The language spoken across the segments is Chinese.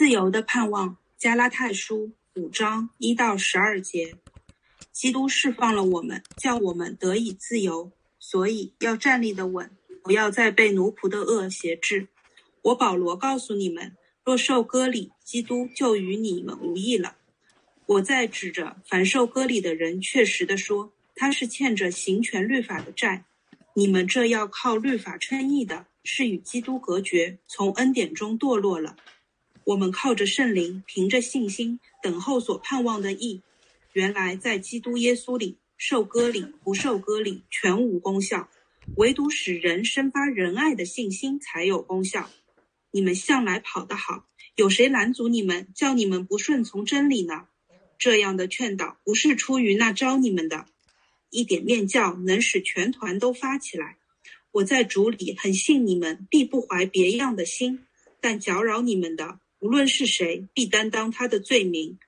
自由的盼望，加拉太书五章一到十二节。基督释放了我们，叫我们得以自由，所以要站立的稳，不要再被奴仆的恶挟制。我保罗告诉你们，若受割礼，基督就与你们无异了。我在指着凡受割礼的人，确实的说，他是欠着行权律法的债。你们这要靠律法称义的，是与基督隔绝，从恩典中堕落了。我们靠着圣灵，凭着信心等候所盼望的义。原来在基督耶稣里受割礼不受割礼全无功效，唯独使人生发仁爱的信心才有功效。你们向来跑得好，有谁拦阻你们，叫你们不顺从真理呢？这样的劝导不是出于那招你们的。一点面教能使全团都发起来。我在主里很信你们，必不怀别样的心。但搅扰你们的。无论是谁，必担当他的罪名。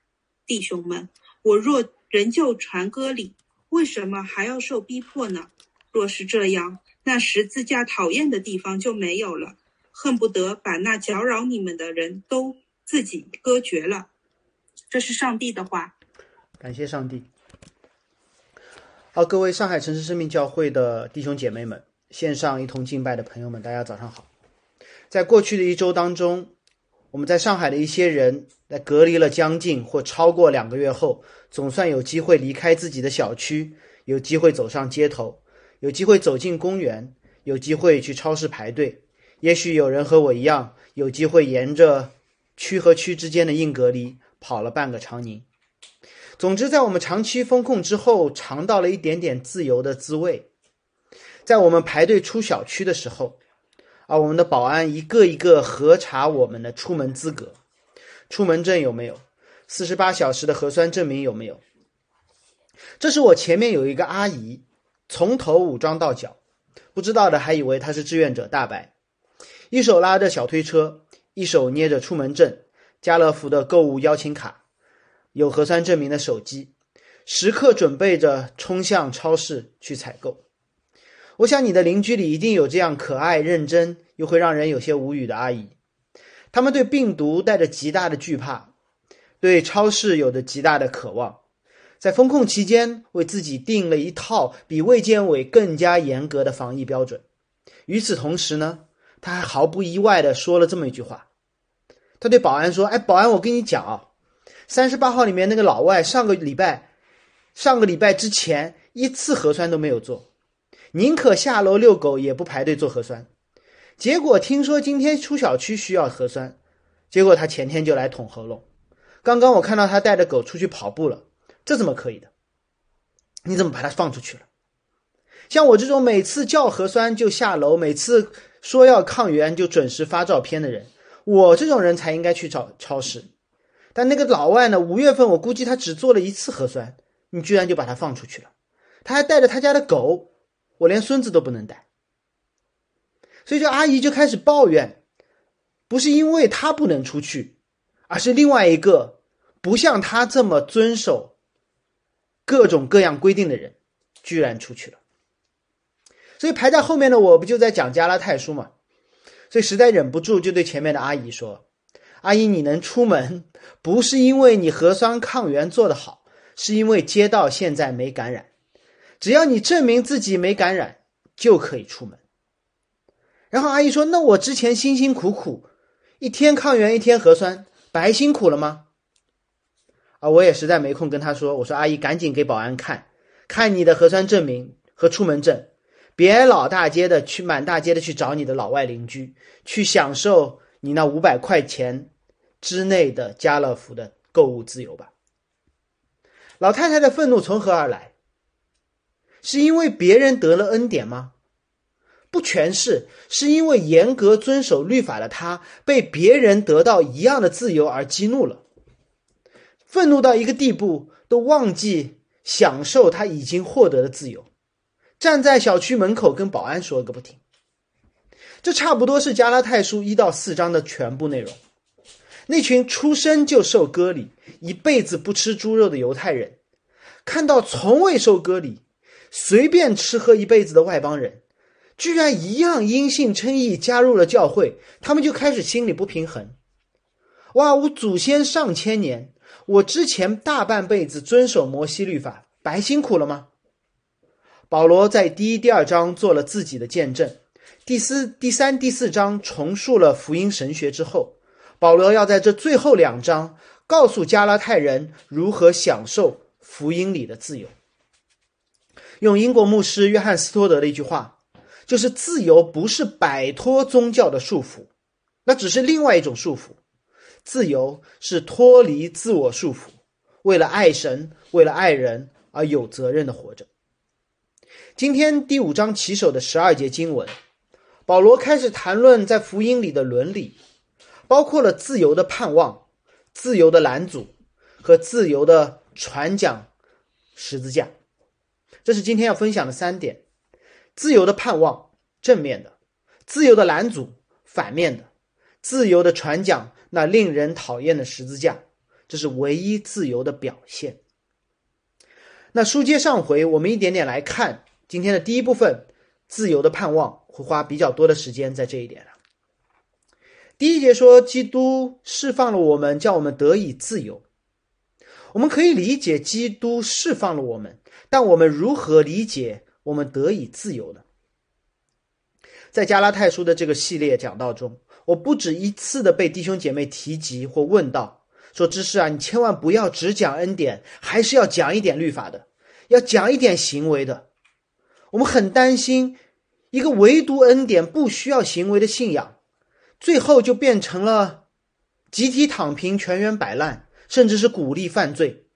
弟兄们，我若仍旧传歌礼，为什么还要受逼迫呢？若是这样，那十字架讨厌的地方就没有了，恨不得把那搅扰你们的人都自己割绝了。这是上帝的话。感谢上帝。好，各位上海城市生命教会的弟兄姐妹们，线上一同敬拜的朋友们，大家早上好。在过去的一周当中。我们在上海的一些人，在隔离了将近或超过两个月后，总算有机会离开自己的小区，有机会走上街头，有机会走进公园，有机会去超市排队。也许有人和我一样，有机会沿着区和区之间的硬隔离跑了半个长宁。总之，在我们长期封控之后，尝到了一点点自由的滋味。在我们排队出小区的时候。我们的保安一个一个核查我们的出门资格、出门证有没有，四十八小时的核酸证明有没有。这是我前面有一个阿姨，从头武装到脚，不知道的还以为她是志愿者大白，一手拉着小推车，一手捏着出门证、家乐福的购物邀请卡、有核酸证明的手机，时刻准备着冲向超市去采购。我想你的邻居里一定有这样可爱、认真又会让人有些无语的阿姨，他们对病毒带着极大的惧怕，对超市有着极大的渴望，在封控期间为自己定了一套比卫健委更加严格的防疫标准。与此同时呢，他还毫不意外地说了这么一句话：他对保安说：“哎，保安，我跟你讲啊，三十八号里面那个老外上个礼拜，上个礼拜之前一次核酸都没有做。”宁可下楼遛狗，也不排队做核酸。结果听说今天出小区需要核酸，结果他前天就来捅喉咙。刚刚我看到他带着狗出去跑步了，这怎么可以的？你怎么把他放出去了？像我这种每次叫核酸就下楼，每次说要抗原就准时发照片的人，我这种人才应该去找超市。但那个老外呢？五月份我估计他只做了一次核酸，你居然就把他放出去了？他还带着他家的狗。我连孙子都不能带，所以这阿姨就开始抱怨，不是因为她不能出去，而是另外一个不像她这么遵守各种各样规定的人，居然出去了。所以排在后面的我不就在讲加拉泰书嘛，所以实在忍不住就对前面的阿姨说：“阿姨，你能出门，不是因为你核酸抗原做得好，是因为街道现在没感染。”只要你证明自己没感染，就可以出门。然后阿姨说：“那我之前辛辛苦苦，一天抗原一天核酸，白辛苦了吗？”啊，我也实在没空跟她说。我说：“阿姨，赶紧给保安看看你的核酸证明和出门证，别老大街的去满大街的去找你的老外邻居，去享受你那五百块钱之内的家乐福的购物自由吧。”老太太的愤怒从何而来？是因为别人得了恩典吗？不全是，是因为严格遵守律法的他被别人得到一样的自由而激怒了，愤怒到一个地步，都忘记享受他已经获得的自由，站在小区门口跟保安说个不停。这差不多是加拉太书一到四章的全部内容。那群出生就受割礼、一辈子不吃猪肉的犹太人，看到从未受割礼。随便吃喝一辈子的外邦人，居然一样因信称义加入了教会，他们就开始心里不平衡。哇，我祖先上千年，我之前大半辈子遵守摩西律法，白辛苦了吗？保罗在第一、第二章做了自己的见证，第四、第三、第四章重述了福音神学之后，保罗要在这最后两章告诉加拉太人如何享受福音里的自由。用英国牧师约翰斯托德的一句话，就是自由不是摆脱宗教的束缚，那只是另外一种束缚。自由是脱离自我束缚，为了爱神，为了爱人而有责任的活着。今天第五章起首的十二节经文，保罗开始谈论在福音里的伦理，包括了自由的盼望、自由的拦阻和自由的传讲十字架。这是今天要分享的三点：自由的盼望正面的，自由的拦阻反面的，自由的传讲那令人讨厌的十字架。这是唯一自由的表现。那书接上回，我们一点点来看。今天的第一部分，自由的盼望会花比较多的时间在这一点上。第一节说，基督释放了我们，叫我们得以自由。我们可以理解基督释放了我们，但我们如何理解我们得以自由呢？在加拉太书的这个系列讲道中，我不止一次的被弟兄姐妹提及或问到，说：“知识啊，你千万不要只讲恩典，还是要讲一点律法的，要讲一点行为的。”我们很担心，一个唯独恩典不需要行为的信仰，最后就变成了集体躺平、全员摆烂，甚至是鼓励犯罪。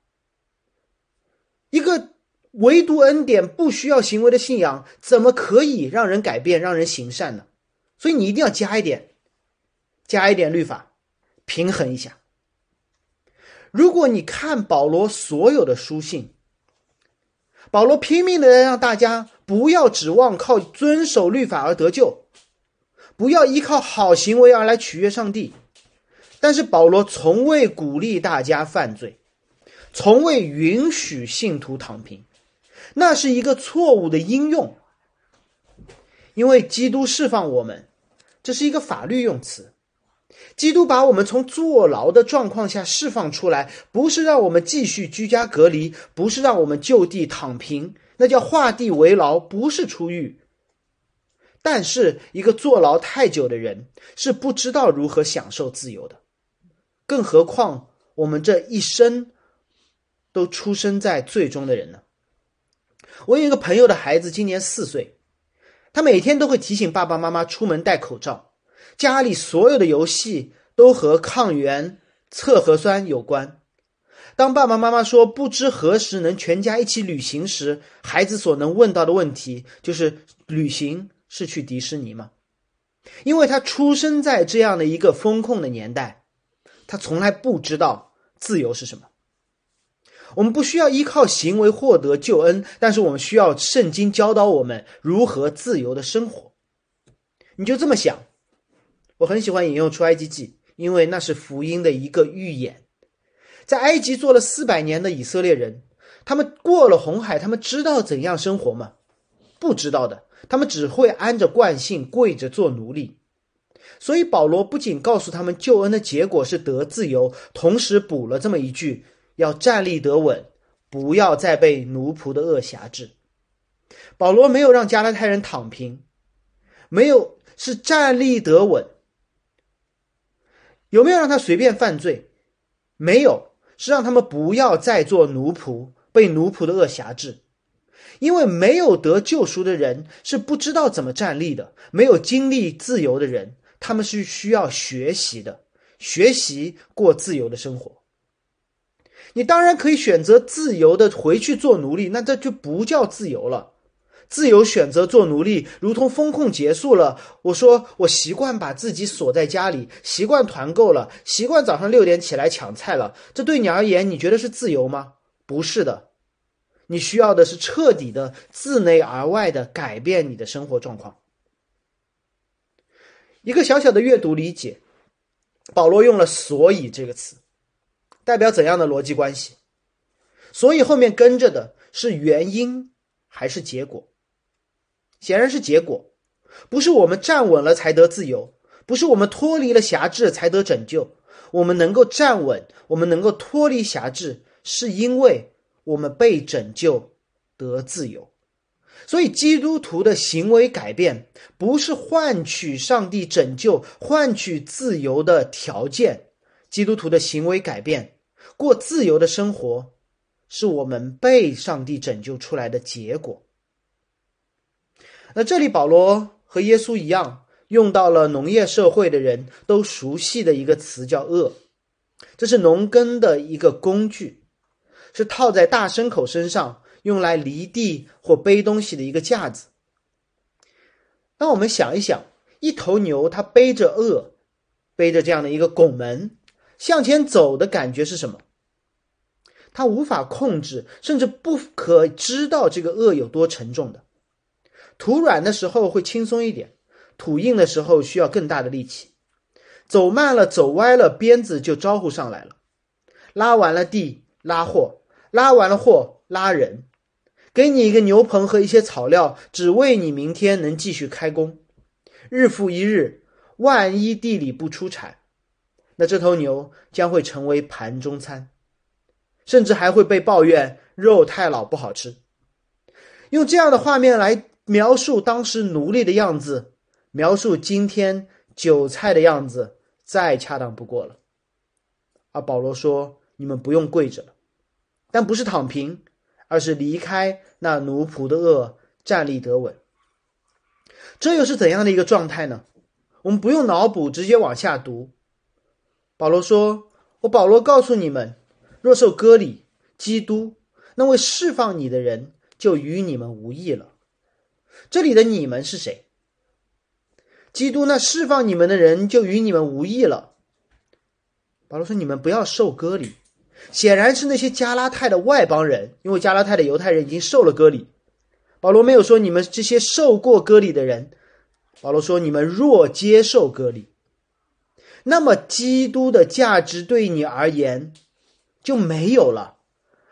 一个唯独恩典不需要行为的信仰，怎么可以让人改变、让人行善呢？所以你一定要加一点，加一点律法，平衡一下。如果你看保罗所有的书信，保罗拼命的让大家。不要指望靠遵守律法而得救，不要依靠好行为而来取悦上帝。但是保罗从未鼓励大家犯罪，从未允许信徒躺平，那是一个错误的应用。因为基督释放我们，这是一个法律用词。基督把我们从坐牢的状况下释放出来，不是让我们继续居家隔离，不是让我们就地躺平。那叫画地为牢，不是出狱。但是，一个坐牢太久的人是不知道如何享受自由的，更何况我们这一生都出生在最终的人呢？我有一个朋友的孩子今年四岁，他每天都会提醒爸爸妈妈出门戴口罩，家里所有的游戏都和抗原测核酸有关。当爸爸妈妈说不知何时能全家一起旅行时，孩子所能问到的问题就是：旅行是去迪士尼吗？因为他出生在这样的一个风控的年代，他从来不知道自由是什么。我们不需要依靠行为获得救恩，但是我们需要圣经教导我们如何自由的生活。你就这么想，我很喜欢引用出埃及记，因为那是福音的一个预演。在埃及做了四百年的以色列人，他们过了红海，他们知道怎样生活吗？不知道的，他们只会按着惯性跪着做奴隶。所以保罗不仅告诉他们救恩的结果是得自由，同时补了这么一句：要站立得稳，不要再被奴仆的恶辖制。保罗没有让加拉太人躺平，没有是站立得稳。有没有让他随便犯罪？没有。是让他们不要再做奴仆，被奴仆的恶辖制，因为没有得救赎的人是不知道怎么站立的，没有经历自由的人，他们是需要学习的，学习过自由的生活。你当然可以选择自由的回去做奴隶，那这就不叫自由了。自由选择做奴隶，如同风控结束了。我说我习惯把自己锁在家里，习惯团购了，习惯早上六点起来抢菜了。这对你而言，你觉得是自由吗？不是的，你需要的是彻底的自内而外的改变你的生活状况。一个小小的阅读理解，保罗用了“所以”这个词，代表怎样的逻辑关系？所以后面跟着的是原因还是结果？显然是结果，不是我们站稳了才得自由，不是我们脱离了辖制才得拯救。我们能够站稳，我们能够脱离辖制，是因为我们被拯救得自由。所以，基督徒的行为改变不是换取上帝拯救、换取自由的条件。基督徒的行为改变，过自由的生活，是我们被上帝拯救出来的结果。那这里，保罗和耶稣一样，用到了农业社会的人都熟悉的一个词，叫“恶”。这是农耕的一个工具，是套在大牲口身上。用来犁地或背东西的一个架子。那我们想一想，一头牛它背着轭，背着这样的一个拱门向前走的感觉是什么？他无法控制，甚至不可知道这个轭有多沉重的。土软的时候会轻松一点，土硬的时候需要更大的力气。走慢了，走歪了，鞭子就招呼上来了。拉完了地，拉货；拉完了货，拉人。给你一个牛棚和一些草料，只为你明天能继续开工。日复一日，万一地里不出产，那这头牛将会成为盘中餐，甚至还会被抱怨肉太老不好吃。用这样的画面来描述当时奴隶的样子，描述今天韭菜的样子，再恰当不过了。而保罗说：“你们不用跪着了，但不是躺平。”而是离开那奴仆的恶，站立得稳。这又是怎样的一个状态呢？我们不用脑补，直接往下读。保罗说：“我保罗告诉你们，若受割礼，基督那位释放你的人就与你们无异了。”这里的你们是谁？基督那释放你们的人就与你们无异了。保罗说：“你们不要受割礼。”显然是那些加拉太的外邦人，因为加拉太的犹太人已经受了割礼。保罗没有说你们这些受过割礼的人，保罗说你们若接受割礼，那么基督的价值对你而言就没有了。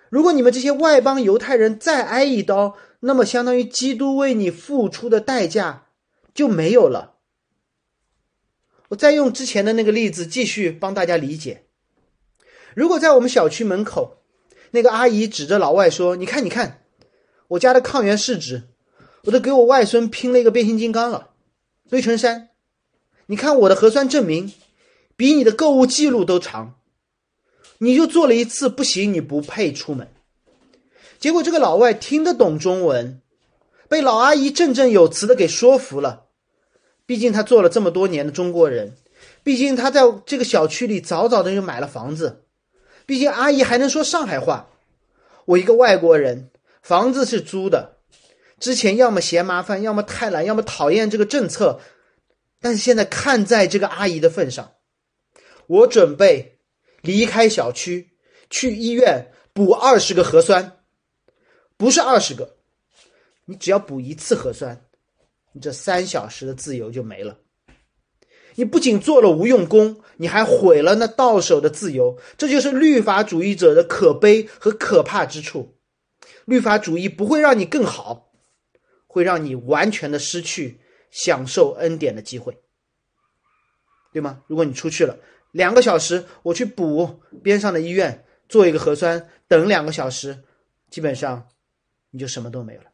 如果你们这些外邦犹太人再挨一刀，那么相当于基督为你付出的代价就没有了。我再用之前的那个例子继续帮大家理解。如果在我们小区门口，那个阿姨指着老外说：“你看，你看，我家的抗原试纸，我都给我外孙拼了一个变形金刚了，堆成山。你看我的核酸证明，比你的购物记录都长。你就做了一次，不行，你不配出门。”结果这个老外听得懂中文，被老阿姨振振有词的给说服了。毕竟他做了这么多年的中国人，毕竟他在这个小区里早早的就买了房子。毕竟阿姨还能说上海话，我一个外国人，房子是租的，之前要么嫌麻烦，要么太懒，要么讨厌这个政策，但是现在看在这个阿姨的份上，我准备离开小区，去医院补二十个核酸，不是二十个，你只要补一次核酸，你这三小时的自由就没了。你不仅做了无用功，你还毁了那到手的自由。这就是律法主义者的可悲和可怕之处。律法主义不会让你更好，会让你完全的失去享受恩典的机会，对吗？如果你出去了两个小时，我去补边上的医院做一个核酸，等两个小时，基本上你就什么都没有了。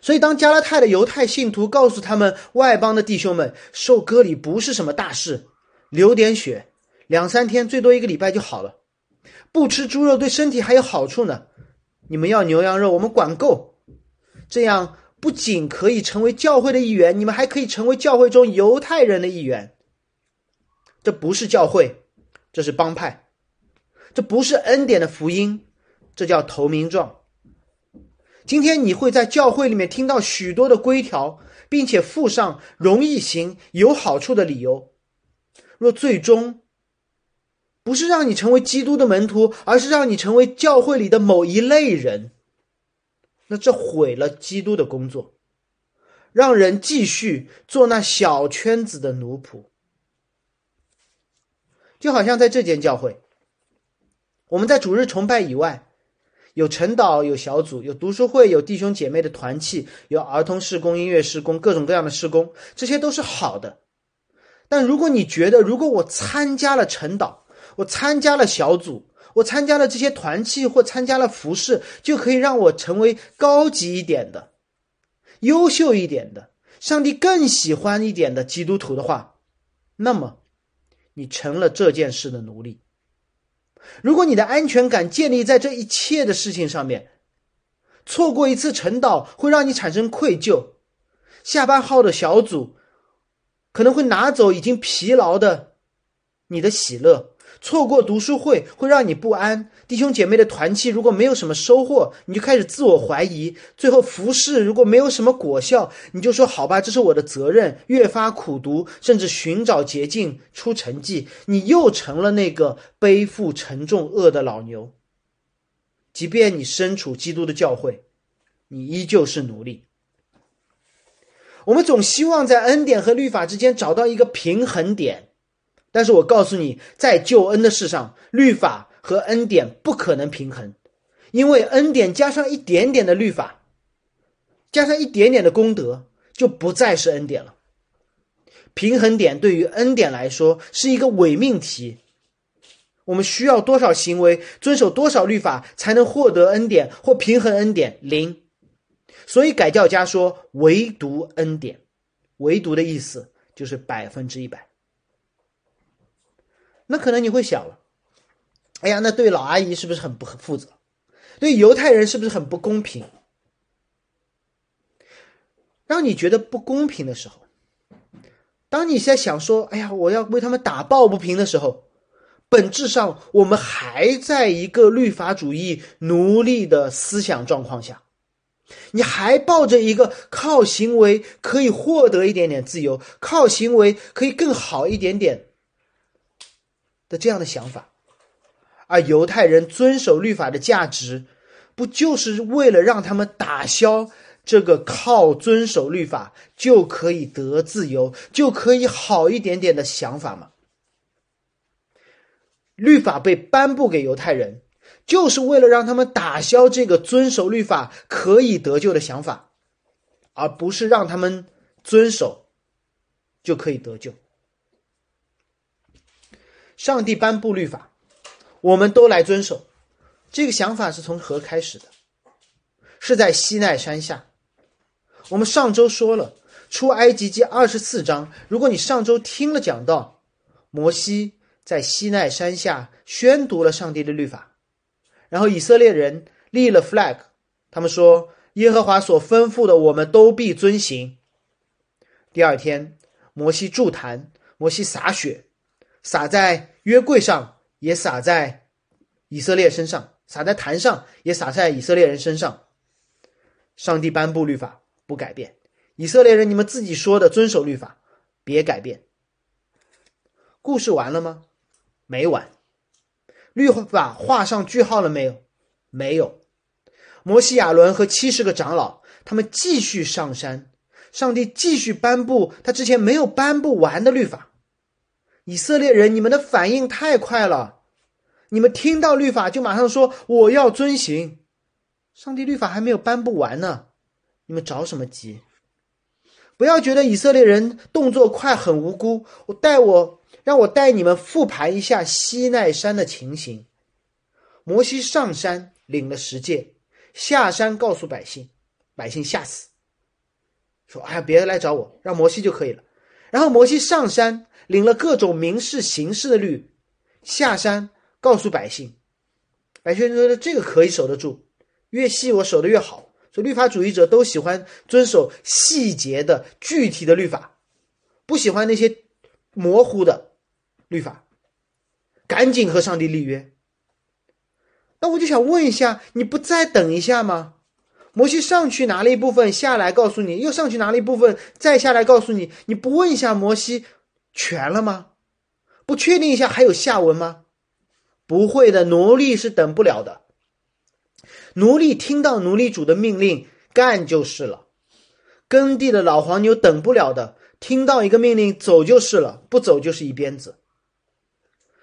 所以，当加拉太的犹太信徒告诉他们外邦的弟兄们，受割礼不是什么大事，流点血，两三天，最多一个礼拜就好了。不吃猪肉对身体还有好处呢。你们要牛羊肉，我们管够。这样不仅可以成为教会的一员，你们还可以成为教会中犹太人的一员。这不是教会，这是帮派。这不是恩典的福音，这叫投名状。今天你会在教会里面听到许多的规条，并且附上容易行、有好处的理由。若最终不是让你成为基督的门徒，而是让你成为教会里的某一类人，那这毁了基督的工作，让人继续做那小圈子的奴仆。就好像在这间教会，我们在主日崇拜以外。有晨祷，有小组，有读书会，有弟兄姐妹的团契，有儿童施工、音乐施工，各种各样的施工，这些都是好的。但如果你觉得，如果我参加了晨祷，我参加了小组，我参加了这些团契或参加了服饰，就可以让我成为高级一点的、优秀一点的、上帝更喜欢一点的基督徒的话，那么你成了这件事的奴隶。如果你的安全感建立在这一切的事情上面，错过一次晨祷会让你产生愧疚，下班后的小组可能会拿走已经疲劳的你的喜乐。错过读书会会让你不安，弟兄姐妹的团契如果没有什么收获，你就开始自我怀疑。最后服侍如果没有什么果效，你就说好吧，这是我的责任，越发苦读，甚至寻找捷径出成绩。你又成了那个背负沉重恶的老牛。即便你身处基督的教会，你依旧是奴隶。我们总希望在恩典和律法之间找到一个平衡点。但是我告诉你，在救恩的事上，律法和恩典不可能平衡，因为恩典加上一点点的律法，加上一点点的功德，就不再是恩典了。平衡点对于恩典来说是一个伪命题。我们需要多少行为，遵守多少律法，才能获得恩典或平衡恩典？零。所以改教家说，唯独恩典，唯独的意思就是百分之一百。那可能你会想了，哎呀，那对老阿姨是不是很不负责？对犹太人是不是很不公平？让你觉得不公平的时候，当你在想说，哎呀，我要为他们打抱不平的时候，本质上我们还在一个律法主义奴隶的思想状况下，你还抱着一个靠行为可以获得一点点自由，靠行为可以更好一点点。的这样的想法，而犹太人遵守律法的价值，不就是为了让他们打消这个靠遵守律法就可以得自由、就可以好一点点的想法吗？律法被颁布给犹太人，就是为了让他们打消这个遵守律法可以得救的想法，而不是让他们遵守就可以得救。上帝颁布律法，我们都来遵守。这个想法是从何开始的？是在西奈山下。我们上周说了出埃及记二十四章。如果你上周听了讲道，摩西在西奈山下宣读了上帝的律法，然后以色列人立了 flag，他们说耶和华所吩咐的，我们都必遵行。第二天，摩西筑坛，摩西洒血，洒在。约柜上也洒在以色列身上，洒在坛上也洒在以色列人身上。上帝颁布律法不改变，以色列人你们自己说的遵守律法，别改变。故事完了吗？没完。律法画上句号了没有？没有。摩西亚伦和七十个长老，他们继续上山，上帝继续颁布他之前没有颁布完的律法。以色列人，你们的反应太快了！你们听到律法就马上说我要遵行，上帝律法还没有颁布完呢，你们着什么急？不要觉得以色列人动作快很无辜。我带我让我带你们复盘一下西奈山的情形。摩西上山领了十诫，下山告诉百姓，百姓吓死，说：“哎呀，别来找我，让摩西就可以了。”然后摩西上山。领了各种民事、刑事的律，下山告诉百姓，百姓觉得这个可以守得住，越细我守得越好。所以律法主义者都喜欢遵守细节的具体的律法，不喜欢那些模糊的律法。赶紧和上帝立约。那我就想问一下，你不再等一下吗？摩西上去拿了一部分下来告诉你，又上去拿了一部分再下来告诉你，你不问一下摩西？全了吗？不确定一下还有下文吗？不会的，奴隶是等不了的。奴隶听到奴隶主的命令干就是了。耕地的老黄牛等不了的，听到一个命令走就是了，不走就是一鞭子。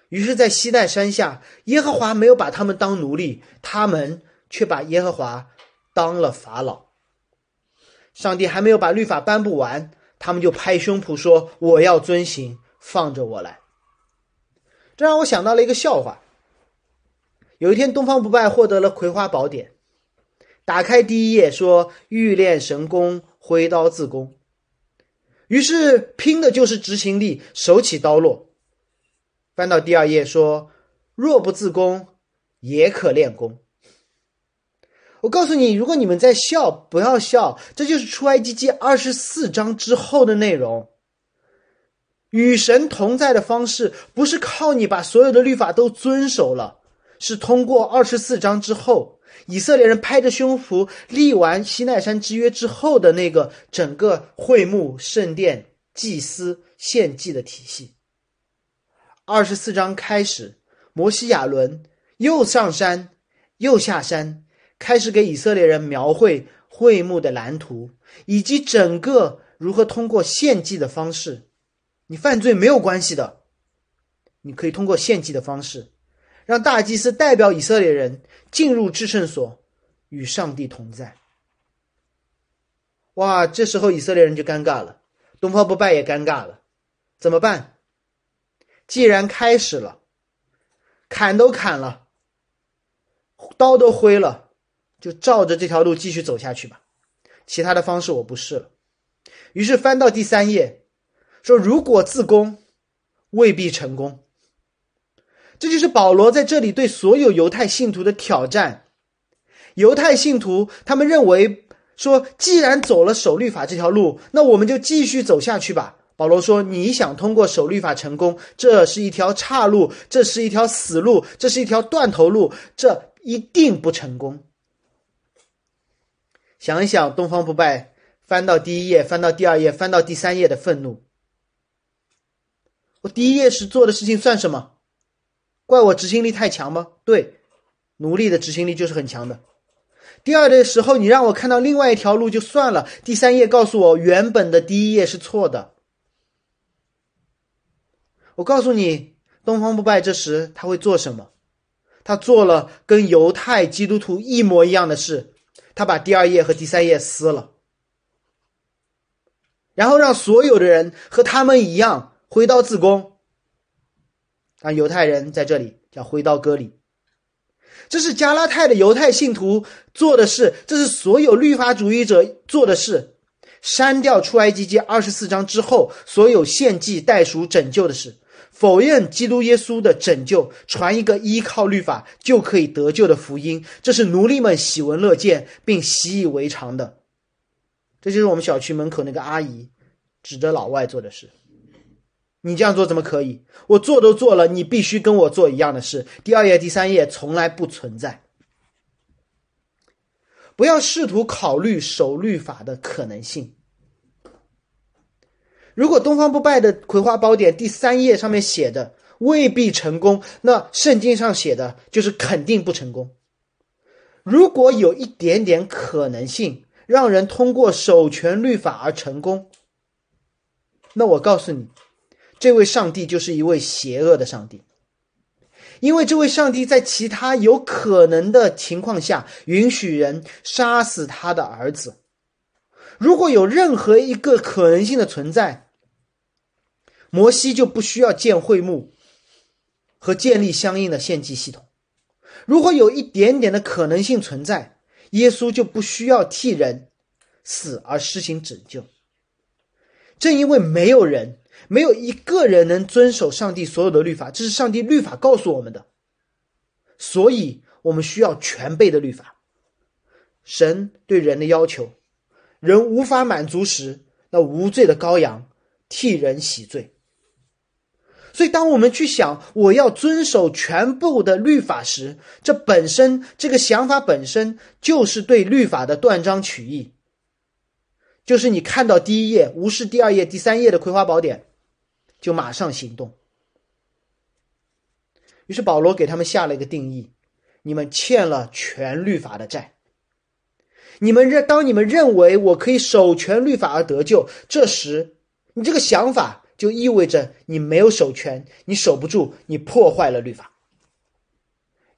于是，在西奈山下，耶和华没有把他们当奴隶，他们却把耶和华当了法老。上帝还没有把律法颁布完。他们就拍胸脯说：“我要遵行，放着我来。这让我想到了一个笑话。有一天，东方不败获得了葵花宝典，打开第一页说“欲练神功，挥刀自宫”，于是拼的就是执行力，手起刀落。翻到第二页说“若不自宫，也可练功”。我告诉你，如果你们在笑，不要笑，这就是出埃及记二十四章之后的内容。与神同在的方式，不是靠你把所有的律法都遵守了，是通过二十四章之后，以色列人拍着胸脯立完西奈山之约之后的那个整个会幕、圣殿、祭司、献祭的体系。二十四章开始，摩西亚伦又上山又下山。开始给以色列人描绘会幕的蓝图，以及整个如何通过献祭的方式。你犯罪没有关系的，你可以通过献祭的方式，让大祭司代表以色列人进入至圣所，与上帝同在。哇，这时候以色列人就尴尬了，东方不败也尴尬了，怎么办？既然开始了，砍都砍了，刀都挥了。就照着这条路继续走下去吧，其他的方式我不试了。于是翻到第三页，说如果自宫，未必成功。这就是保罗在这里对所有犹太信徒的挑战。犹太信徒他们认为说，既然走了守律法这条路，那我们就继续走下去吧。保罗说：“你想通过守律法成功，这是一条岔路，这是一条死路，这是一条断头路，这一定不成功。”想一想，东方不败翻到第一页，翻到第二页，翻到第三页的愤怒。我第一页时做的事情算什么？怪我执行力太强吗？对，奴隶的执行力就是很强的。第二的时候，你让我看到另外一条路就算了。第三页告诉我，原本的第一页是错的。我告诉你，东方不败这时他会做什么？他做了跟犹太基督徒一模一样的事。他把第二页和第三页撕了，然后让所有的人和他们一样挥刀自宫。啊，犹太人在这里叫挥刀割礼，这是加拉太的犹太信徒做的事，这是所有律法主义者做的事。删掉出埃及记二十四章之后所有献祭、代赎、拯救的事。否认基督耶稣的拯救，传一个依靠律法就可以得救的福音，这是奴隶们喜闻乐见并习以为常的。这就是我们小区门口那个阿姨指着老外做的事。你这样做怎么可以？我做都做了，你必须跟我做一样的事。第二页、第三页从来不存在。不要试图考虑守律法的可能性。如果东方不败的《葵花宝典》第三页上面写的未必成功，那圣经上写的就是肯定不成功。如果有一点点可能性让人通过守全律法而成功，那我告诉你，这位上帝就是一位邪恶的上帝，因为这位上帝在其他有可能的情况下允许人杀死他的儿子。如果有任何一个可能性的存在，摩西就不需要建会幕和建立相应的献祭系统。如果有一点点的可能性存在，耶稣就不需要替人死而施行拯救。正因为没有人，没有一个人能遵守上帝所有的律法，这是上帝律法告诉我们的，所以我们需要全备的律法。神对人的要求，人无法满足时，那无罪的羔羊替人洗罪。所以，当我们去想我要遵守全部的律法时，这本身这个想法本身就是对律法的断章取义。就是你看到第一页，无视第二页、第三页的《葵花宝典》，就马上行动。于是保罗给他们下了一个定义：你们欠了全律法的债。你们认，当你们认为我可以守全律法而得救，这时你这个想法。就意味着你没有守全，你守不住，你破坏了律法。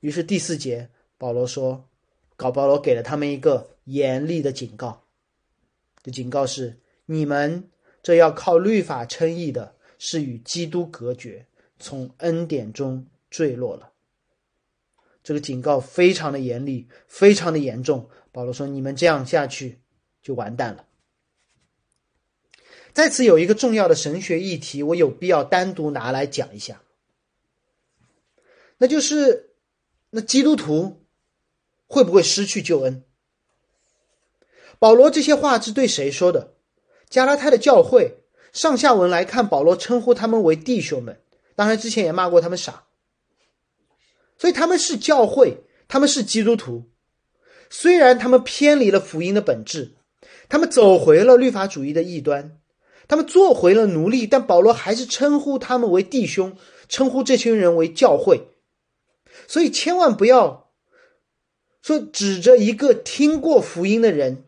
于是第四节，保罗说：“搞保罗给了他们一个严厉的警告。这警告是：你们这要靠律法称义的，是与基督隔绝，从恩典中坠落了。这个警告非常的严厉，非常的严重。保罗说：“你们这样下去就完蛋了。”在此有一个重要的神学议题，我有必要单独拿来讲一下，那就是那基督徒会不会失去救恩？保罗这些话是对谁说的？加拉太的教会。上下文来看，保罗称呼他们为弟兄们，当然之前也骂过他们傻。所以他们是教会，他们是基督徒。虽然他们偏离了福音的本质，他们走回了律法主义的异端，他们做回了奴隶，但保罗还是称呼他们为弟兄，称呼这群人为教会。所以千万不要说指着一个听过福音的人，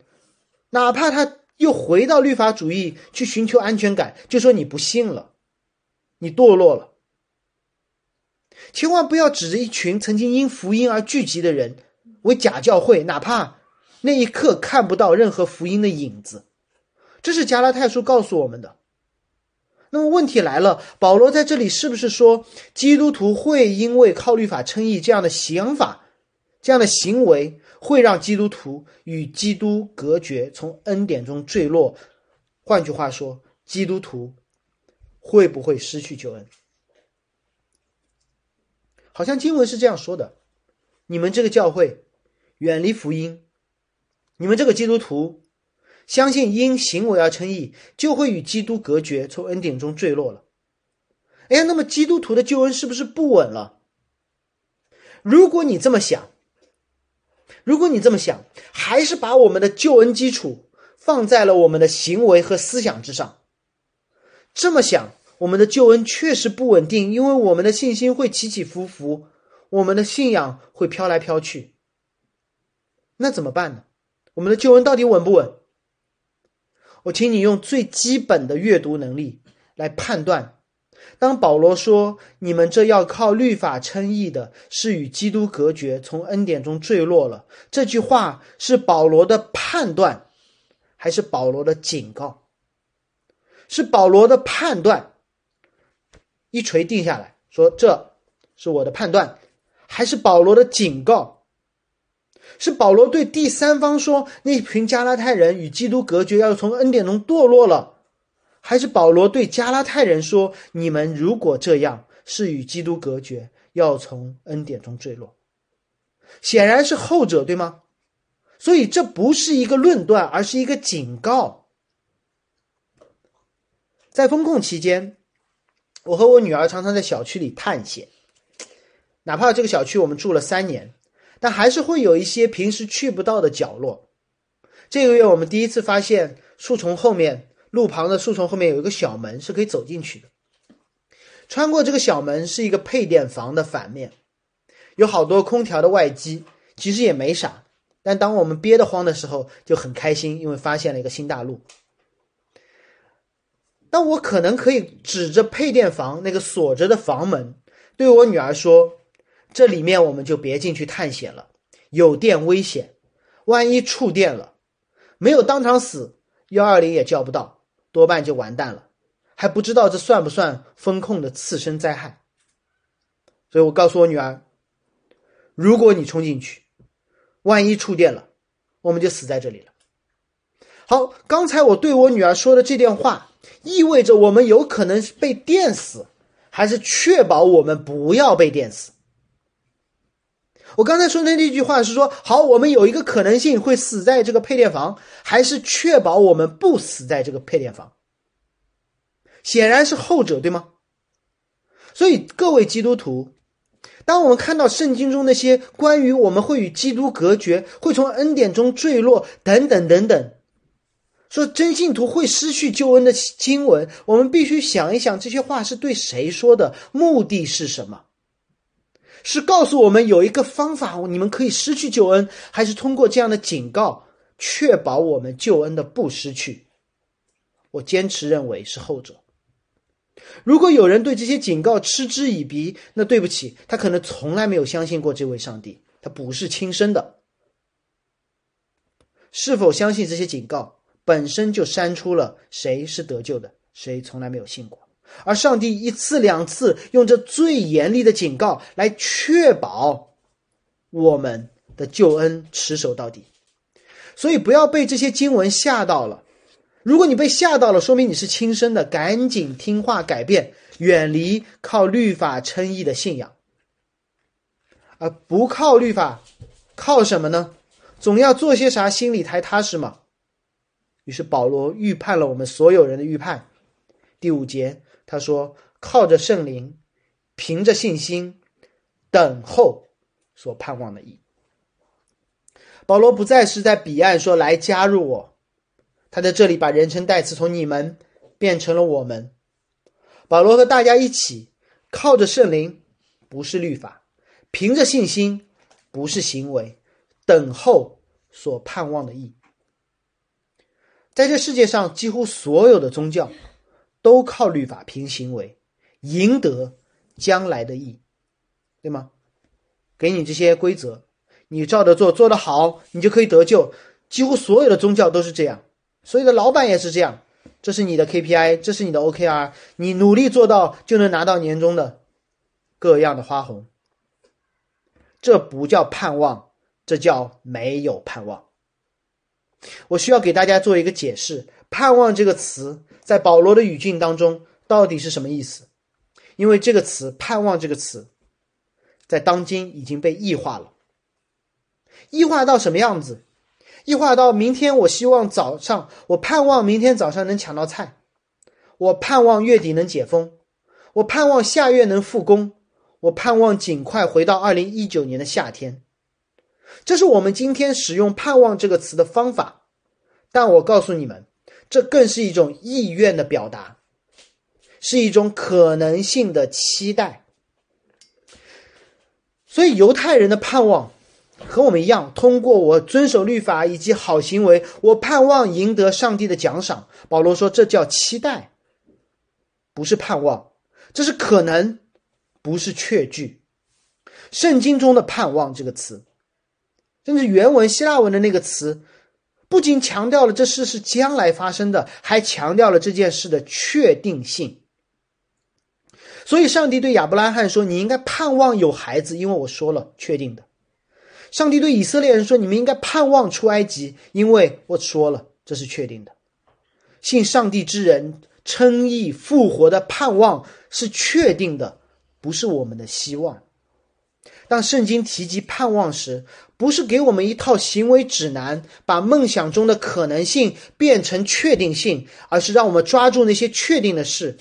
哪怕他。又回到律法主义去寻求安全感，就说你不信了，你堕落了。千万不要指着一群曾经因福音而聚集的人为假教会，哪怕那一刻看不到任何福音的影子。这是加拉太书告诉我们的。那么问题来了，保罗在这里是不是说基督徒会因为靠律法称义这样的想法、这样的行为？会让基督徒与基督隔绝，从恩典中坠落。换句话说，基督徒会不会失去救恩？好像经文是这样说的：你们这个教会远离福音，你们这个基督徒相信因行为而称义，就会与基督隔绝，从恩典中坠落了。哎呀，那么基督徒的救恩是不是不稳了？如果你这么想。如果你这么想，还是把我们的救恩基础放在了我们的行为和思想之上，这么想，我们的救恩确实不稳定，因为我们的信心会起起伏伏，我们的信仰会飘来飘去。那怎么办呢？我们的救恩到底稳不稳？我请你用最基本的阅读能力来判断。当保罗说“你们这要靠律法称义的，是与基督隔绝，从恩典中坠落了”，这句话是保罗的判断，还是保罗的警告？是保罗的判断，一锤定下来说这是我的判断，还是保罗的警告？是保罗对第三方说那群加拉太人与基督隔绝，要从恩典中堕落了。还是保罗对加拉太人说：“你们如果这样，是与基督隔绝，要从恩典中坠落。”显然是后者，对吗？所以这不是一个论断，而是一个警告。在封控期间，我和我女儿常常在小区里探险，哪怕这个小区我们住了三年，但还是会有一些平时去不到的角落。这个月我们第一次发现树丛后面。路旁的树丛后面有一个小门，是可以走进去的。穿过这个小门是一个配电房的反面，有好多空调的外机。其实也没啥，但当我们憋得慌的时候就很开心，因为发现了一个新大陆。但我可能可以指着配电房那个锁着的房门，对我女儿说：“这里面我们就别进去探险了，有电危险，万一触电了，没有当场死，幺二零也叫不到。”多半就完蛋了，还不知道这算不算风控的次生灾害。所以我告诉我女儿，如果你冲进去，万一触电了，我们就死在这里了。好，刚才我对我女儿说的这段话，意味着我们有可能是被电死，还是确保我们不要被电死？我刚才说的那句话是说，好，我们有一个可能性会死在这个配电房，还是确保我们不死在这个配电房？显然是后者，对吗？所以各位基督徒，当我们看到圣经中那些关于我们会与基督隔绝、会从恩典中坠落等等等等，说真信徒会失去救恩的经文，我们必须想一想，这些话是对谁说的？目的是什么？是告诉我们有一个方法，你们可以失去救恩，还是通过这样的警告，确保我们救恩的不失去？我坚持认为是后者。如果有人对这些警告嗤之以鼻，那对不起，他可能从来没有相信过这位上帝，他不是亲生的。是否相信这些警告，本身就删除了谁是得救的，谁从来没有信过。而上帝一次两次用这最严厉的警告来确保我们的救恩持守到底。所以不要被这些经文吓到了。如果你被吓到了，说明你是亲生的，赶紧听话改变，远离靠律法称义的信仰。而不靠律法，靠什么呢？总要做些啥，心里才踏实嘛。于是保罗预判了我们所有人的预判。第五节他说：“靠着圣灵，凭着信心，等候所盼望的义。”保罗不再是在彼岸说：“来加入我。”他在这里把人称代词从你们变成了我们。保罗和大家一起靠着圣灵，不是律法；凭着信心，不是行为，等候所盼望的义。在这世界上，几乎所有的宗教都靠律法凭行为赢得将来的义，对吗？给你这些规则，你照着做，做得好，你就可以得救。几乎所有的宗教都是这样。所有的老板也是这样，这是你的 KPI，这是你的 OKR，你努力做到就能拿到年终的各样的花红。这不叫盼望，这叫没有盼望。我需要给大家做一个解释，“盼望”这个词在保罗的语境当中到底是什么意思？因为这个词“盼望”这个词在当今已经被异化了，异化到什么样子？异化到明天，我希望早上，我盼望明天早上能抢到菜，我盼望月底能解封，我盼望下月能复工，我盼望尽快回到二零一九年的夏天。这是我们今天使用“盼望”这个词的方法，但我告诉你们，这更是一种意愿的表达，是一种可能性的期待。所以，犹太人的盼望。和我们一样，通过我遵守律法以及好行为，我盼望赢得上帝的奖赏。保罗说，这叫期待，不是盼望，这是可能，不是确据。圣经中的“盼望”这个词，甚至原文希腊文的那个词，不仅强调了这事是将来发生的，还强调了这件事的确定性。所以，上帝对亚伯拉罕说：“你应该盼望有孩子，因为我说了，确定的。”上帝对以色列人说：“你们应该盼望出埃及，因为我说了，这是确定的。信上帝之人称义复活的盼望是确定的，不是我们的希望。当圣经提及盼望时，不是给我们一套行为指南，把梦想中的可能性变成确定性，而是让我们抓住那些确定的事，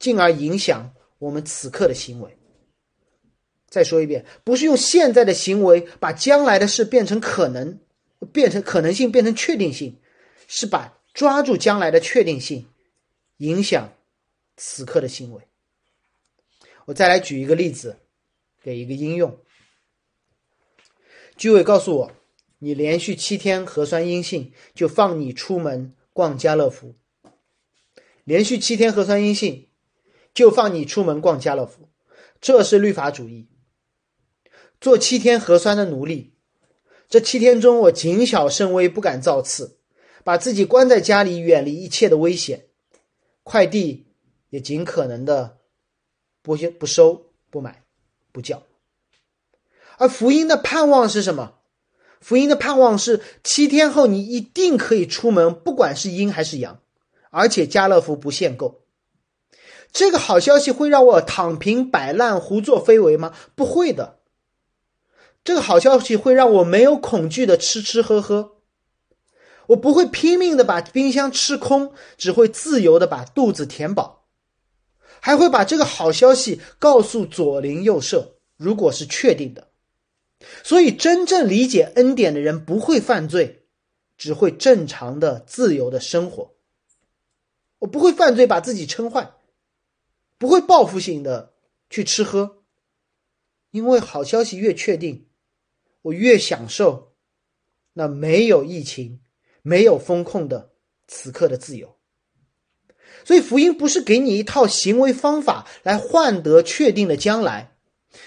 进而影响我们此刻的行为。”再说一遍，不是用现在的行为把将来的事变成可能，变成可能性，变成确定性，是把抓住将来的确定性，影响此刻的行为。我再来举一个例子，给一个应用。居委告诉我，你连续七天核酸阴性，就放你出门逛家乐福。连续七天核酸阴性，就放你出门逛家乐福，这是律法主义。做七天核酸的奴隶，这七天中我谨小慎微，不敢造次，把自己关在家里，远离一切的危险，快递也尽可能的不不收、不买、不叫。而福音的盼望是什么？福音的盼望是七天后你一定可以出门，不管是阴还是阳，而且家乐福不限购。这个好消息会让我躺平摆烂、胡作非为吗？不会的。这个好消息会让我没有恐惧的吃吃喝喝，我不会拼命的把冰箱吃空，只会自由的把肚子填饱，还会把这个好消息告诉左邻右舍，如果是确定的。所以，真正理解恩典的人不会犯罪，只会正常的、自由的生活。我不会犯罪，把自己撑坏，不会报复性的去吃喝，因为好消息越确定。我越享受那没有疫情、没有风控的此刻的自由，所以福音不是给你一套行为方法来换得确定的将来，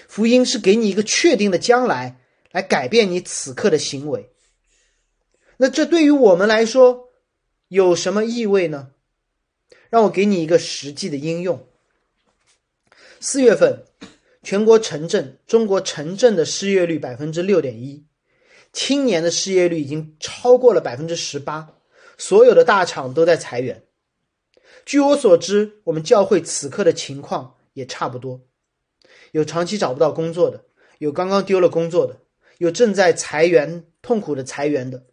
福音是给你一个确定的将来来改变你此刻的行为。那这对于我们来说有什么意味呢？让我给你一个实际的应用。四月份，全国城镇中国城镇的失业率百分之六点一，青年的失业率已经超过了百分之十八，所有的大厂都在裁员。据我所知，我们教会此刻的情况也差不多，有长期找不到工作的，有刚刚丢了工作的，有正在裁员痛苦的裁员的，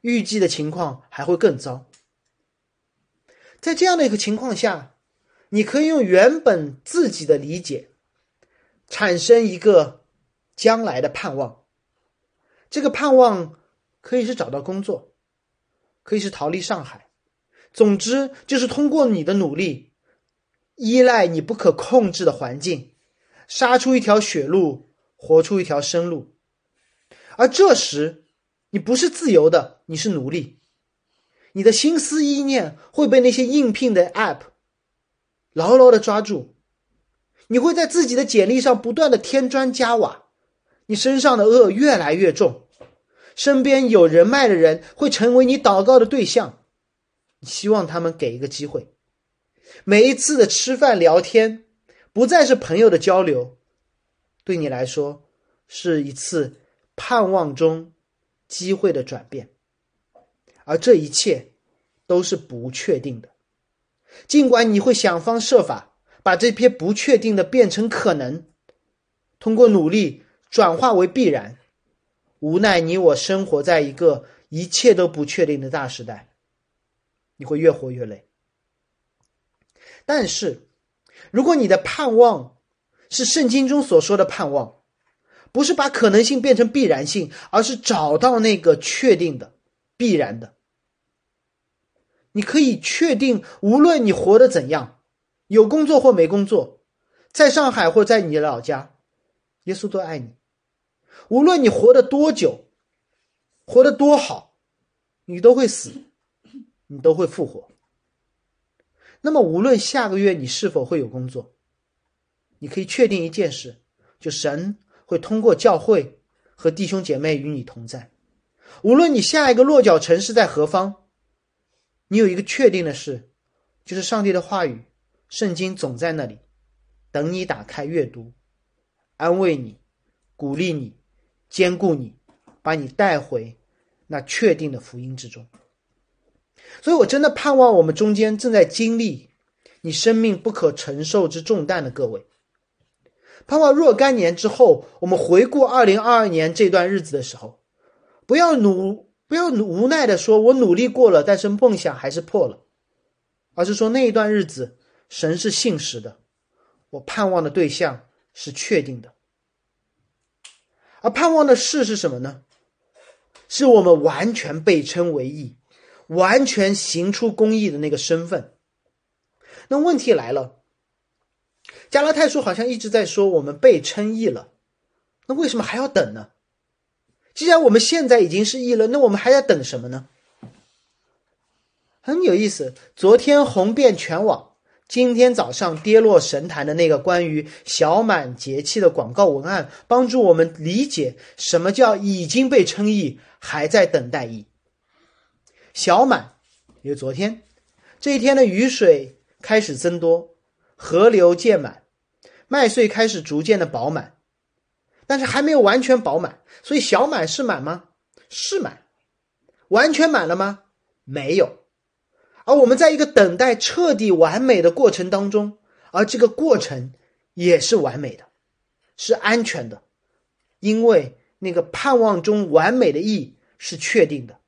预计的情况还会更糟。在这样的一个情况下，你可以用原本自己的理解，产生一个将来的盼望。这个盼望可以是找到工作，可以是逃离上海，总之就是通过你的努力，依赖你不可控制的环境，杀出一条血路，活出一条生路。而这时，你不是自由的，你是奴隶。你的心思意念会被那些应聘的 App 牢牢的抓住，你会在自己的简历上不断的添砖加瓦，你身上的恶越来越重，身边有人脉的人会成为你祷告的对象，你希望他们给一个机会。每一次的吃饭聊天，不再是朋友的交流，对你来说是一次盼望中机会的转变。而这一切都是不确定的，尽管你会想方设法把这些不确定的变成可能，通过努力转化为必然。无奈你我生活在一个一切都不确定的大时代，你会越活越累。但是，如果你的盼望是圣经中所说的盼望，不是把可能性变成必然性，而是找到那个确定的、必然的。你可以确定，无论你活得怎样，有工作或没工作，在上海或在你的老家，耶稣都爱你。无论你活得多久，活得多好，你都会死，你都会复活。那么，无论下个月你是否会有工作，你可以确定一件事：就神会通过教会和弟兄姐妹与你同在。无论你下一个落脚城市在何方。你有一个确定的事，就是上帝的话语，圣经总在那里，等你打开阅读，安慰你，鼓励你，兼顾你，把你带回那确定的福音之中。所以，我真的盼望我们中间正在经历你生命不可承受之重担的各位，盼望若干年之后，我们回顾二零二二年这段日子的时候，不要努。不要无奈的说，我努力过了，但是梦想还是破了，而是说那一段日子，神是信实的，我盼望的对象是确定的，而盼望的事是什么呢？是我们完全被称为义，完全行出公义的那个身份。那问题来了，加拉太书好像一直在说我们被称义了，那为什么还要等呢？既然我们现在已经是义了，那我们还要等什么呢？很有意思，昨天红遍全网，今天早上跌落神坛的那个关于小满节气的广告文案，帮助我们理解什么叫已经被称义，还在等待义。小满，因为昨天这一天的雨水开始增多，河流渐满，麦穗开始逐渐的饱满。但是还没有完全饱满，所以小满是满吗？是满，完全满了吗？没有。而我们在一个等待彻底完美的过程当中，而这个过程也是完美的，是安全的，因为那个盼望中完美的义是确定的，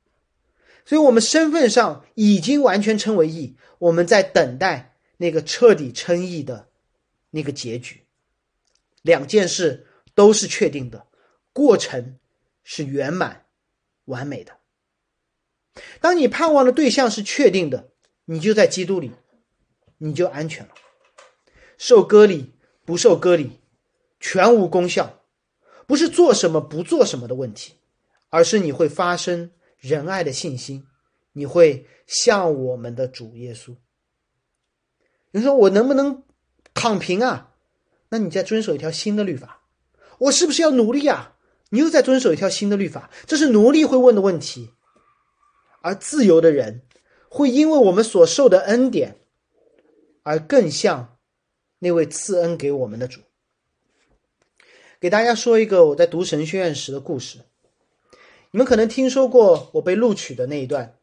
所以我们身份上已经完全称为义，我们在等待那个彻底称义的那个结局。两件事。都是确定的，过程是圆满、完美的。当你盼望的对象是确定的，你就在基督里，你就安全了。受割礼不受割礼，全无功效。不是做什么不做什么的问题，而是你会发生仁爱的信心，你会像我们的主耶稣。你说我能不能躺平啊？那你再遵守一条新的律法。我是不是要努力啊？你又在遵守一条新的律法，这是奴隶会问的问题。而自由的人会因为我们所受的恩典，而更像那位赐恩给我们的主。给大家说一个我在读神学院时的故事。你们可能听说过我被录取的那一段。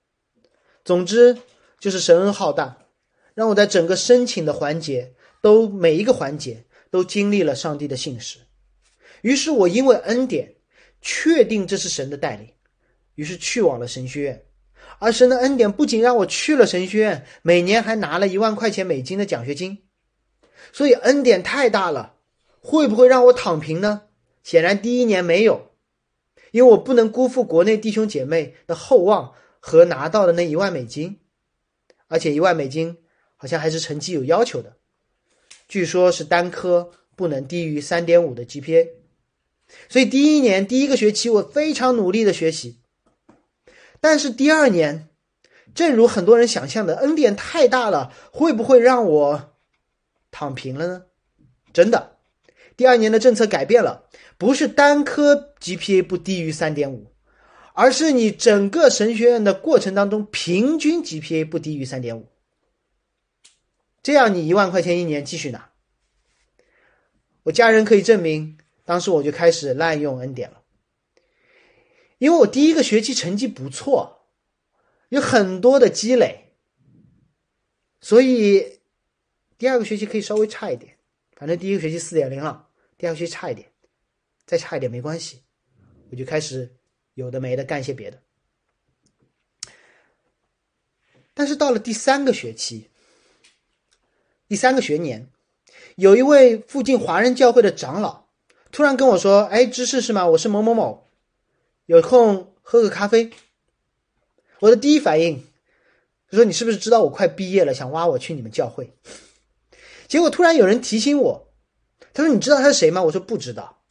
总之就是神恩浩大，让我在整个申请的环节都每一个环节都经历了上帝的信实。于是我因为恩典确定这是神的带领，于是去往了神学院。而神的恩典不仅让我去了神学院，每年还拿了一万块钱美金的奖学金。所以恩典太大了。会不会让我躺平呢？显然第一年没有，因为我不能辜负国内弟兄姐妹的厚望和拿到的那一万美金，而且一万美金好像还是成绩有要求的，据说是单科不能低于三点五的 GPA，所以第一年第一个学期我非常努力的学习，但是第二年，正如很多人想象的，恩典太大了，会不会让我躺平了呢？真的。第二年的政策改变了，不是单科 GPA 不低于三点五，而是你整个神学院的过程当中平均 GPA 不低于三点五，这样你一万块钱一年继续拿。我家人可以证明，当时我就开始滥用恩典了，因为我第一个学期成绩不错，有很多的积累，所以第二个学期可以稍微差一点，反正第一个学期四点零了。第二学期差一点，再差一点没关系，我就开始有的没的干些别的。但是到了第三个学期，第三个学年，有一位附近华人教会的长老突然跟我说：“哎，知识是吗？我是某某某，有空喝个咖啡。”我的第一反应就说：“你是不是知道我快毕业了，想挖我去你们教会？”结果突然有人提醒我。他说：“你知道他是谁吗？”我说：“不知道，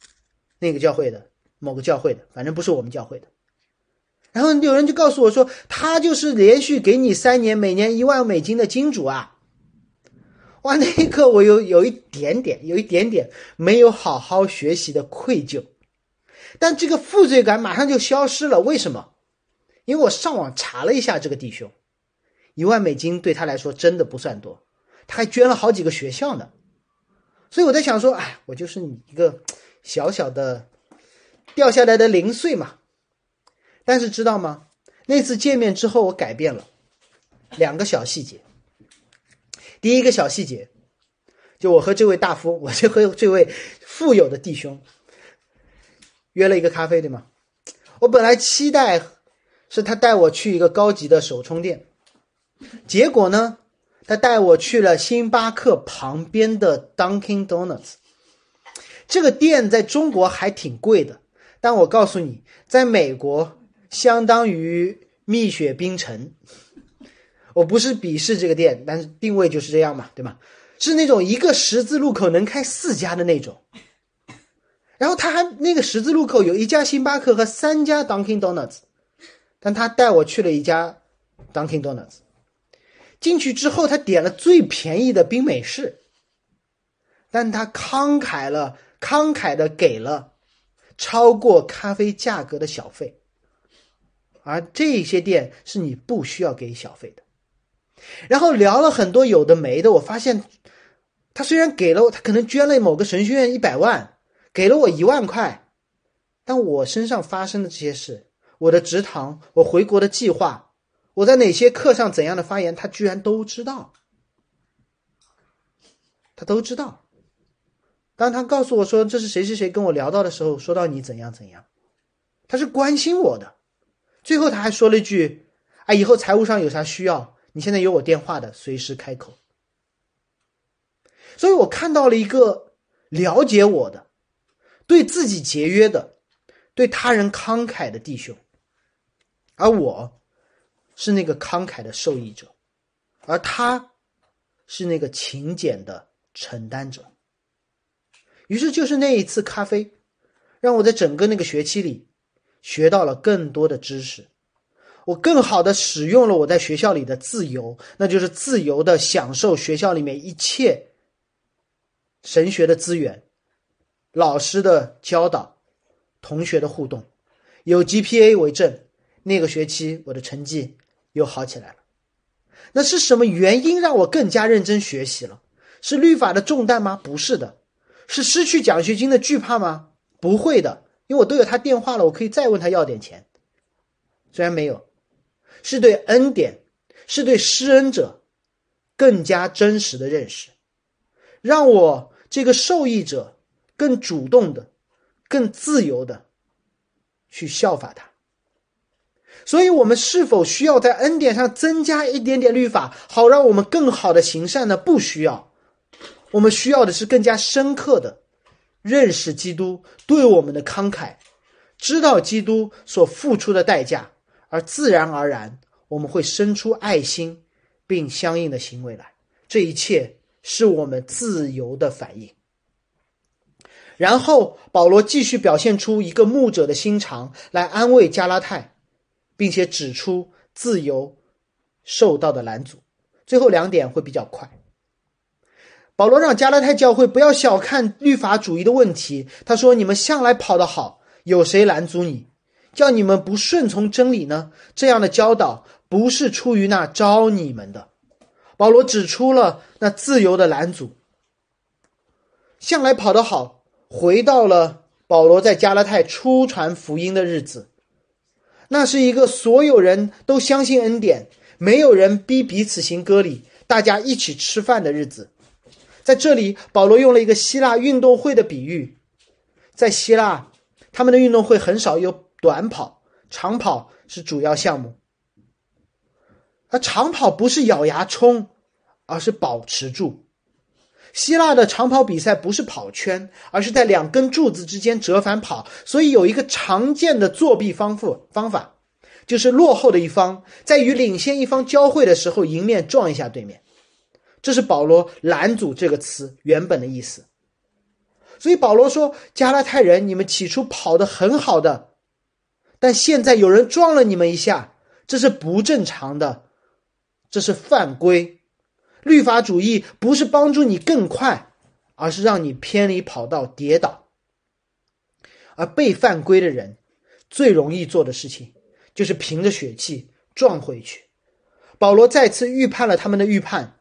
那个教会的某个教会的，反正不是我们教会的。”然后有人就告诉我说：“他就是连续给你三年，每年一万美金的金主啊！”哇，那一刻我有有一点点，有一点点没有好好学习的愧疚，但这个负罪感马上就消失了。为什么？因为我上网查了一下这个弟兄，一万美金对他来说真的不算多，他还捐了好几个学校呢。所以我在想说，哎，我就是你一个小小的掉下来的零碎嘛。但是知道吗？那次见面之后，我改变了两个小细节。第一个小细节，就我和这位大夫，我就和这位富有的弟兄约了一个咖啡，对吗？我本来期待是他带我去一个高级的手冲店，结果呢？他带我去了星巴克旁边的 Dunkin Donuts，这个店在中国还挺贵的，但我告诉你，在美国相当于蜜雪冰城。我不是鄙视这个店，但是定位就是这样嘛，对吗？是那种一个十字路口能开四家的那种。然后他还那个十字路口有一家星巴克和三家 Dunkin Donuts，但他带我去了一家 Dunkin Donuts。进去之后，他点了最便宜的冰美式，但他慷慨了，慷慨的给了超过咖啡价格的小费，而这些店是你不需要给小费的。然后聊了很多有的没的，我发现他虽然给了我他可能捐了某个神学院一百万，给了我一万块，但我身上发生的这些事，我的职堂，我回国的计划。我在哪些课上怎样的发言，他居然都知道，他都知道。当他告诉我说这是谁谁谁跟我聊到的时候，说到你怎样怎样，他是关心我的。最后他还说了一句：“啊，以后财务上有啥需要，你现在有我电话的，随时开口。”所以我看到了一个了解我的、对自己节约的、对他人慷慨的弟兄，而我。是那个慷慨的受益者，而他是那个勤俭的承担者。于是，就是那一次咖啡，让我在整个那个学期里学到了更多的知识，我更好的使用了我在学校里的自由，那就是自由的享受学校里面一切神学的资源、老师的教导、同学的互动，有 GPA 为证，那个学期我的成绩。又好起来了，那是什么原因让我更加认真学习了？是律法的重担吗？不是的，是失去奖学金的惧怕吗？不会的，因为我都有他电话了，我可以再问他要点钱。虽然没有，是对恩典，是对施恩者更加真实的认识，让我这个受益者更主动的、更自由的去效法他。所以，我们是否需要在恩典上增加一点点律法，好让我们更好的行善呢？不需要，我们需要的是更加深刻的认识基督对我们的慷慨，知道基督所付出的代价，而自然而然我们会生出爱心，并相应的行为来。这一切是我们自由的反应。然后，保罗继续表现出一个牧者的心肠，来安慰加拉太。并且指出自由受到的拦阻，最后两点会比较快。保罗让加拉太教会不要小看律法主义的问题。他说：“你们向来跑得好，有谁拦阻你，叫你们不顺从真理呢？这样的教导不是出于那招你们的。”保罗指出了那自由的拦阻。向来跑得好，回到了保罗在加拉太初传福音的日子。那是一个所有人都相信恩典，没有人逼彼此行割礼，大家一起吃饭的日子。在这里，保罗用了一个希腊运动会的比喻。在希腊，他们的运动会很少有短跑，长跑是主要项目。而长跑不是咬牙冲，而是保持住。希腊的长跑比赛不是跑圈，而是在两根柱子之间折返跑。所以有一个常见的作弊方法，方法就是落后的一方在与领先一方交汇的时候，迎面撞一下对面。这是保罗“拦阻”这个词原本的意思。所以保罗说：“加拉太人，你们起初跑得很好的，但现在有人撞了你们一下，这是不正常的，这是犯规。”律法主义不是帮助你更快，而是让你偏离跑道跌倒。而被犯规的人最容易做的事情就是凭着血气撞回去。保罗再次预判了他们的预判，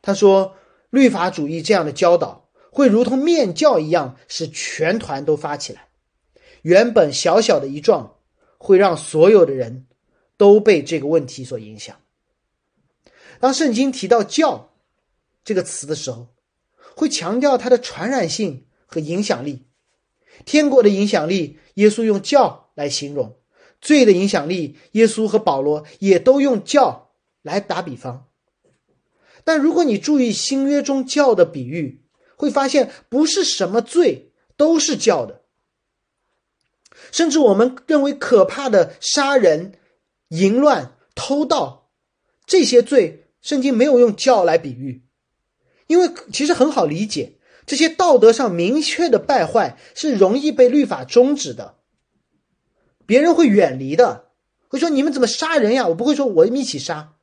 他说：“律法主义这样的教导会如同面教一样，使全团都发起来。原本小小的一撞，会让所有的人都被这个问题所影响。”当圣经提到“教”这个词的时候，会强调它的传染性和影响力。天国的影响力，耶稣用“教”来形容；罪的影响力，耶稣和保罗也都用“教”来打比方。但如果你注意新约中“教”的比喻，会发现不是什么罪都是教的。甚至我们认为可怕的杀人、淫乱、偷盗这些罪。圣经没有用教来比喻，因为其实很好理解，这些道德上明确的败坏是容易被律法终止的，别人会远离的，会说你们怎么杀人呀？我不会说我们一起杀。